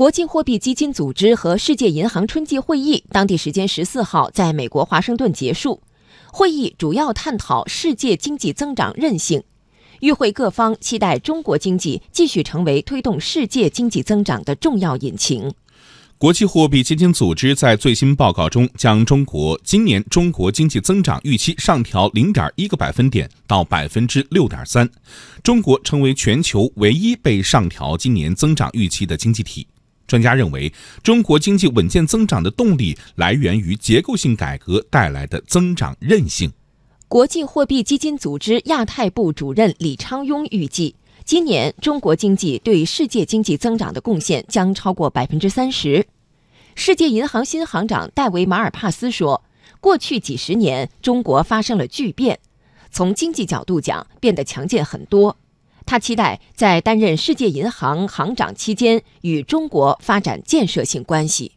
国际货币基金组织和世界银行春季会议当地时间十四号在美国华盛顿结束。会议主要探讨世界经济增长韧性，与会各方期待中国经济继续成为推动世界经济增长的重要引擎。国际货币基金组织在最新报告中，将中国今年中国经济增长预期上调零点一个百分点到百分之六点三，中国成为全球唯一被上调今年增长预期的经济体。专家认为，中国经济稳健增长的动力来源于结构性改革带来的增长韧性。国际货币基金组织亚太部主任李昌镛预计。今年中国经济对世界经济增长的贡献将超过百分之三十。世界银行新行长戴维·马尔帕斯说：“过去几十年，中国发生了巨变，从经济角度讲，变得强健很多。他期待在担任世界银行行长期间与中国发展建设性关系。”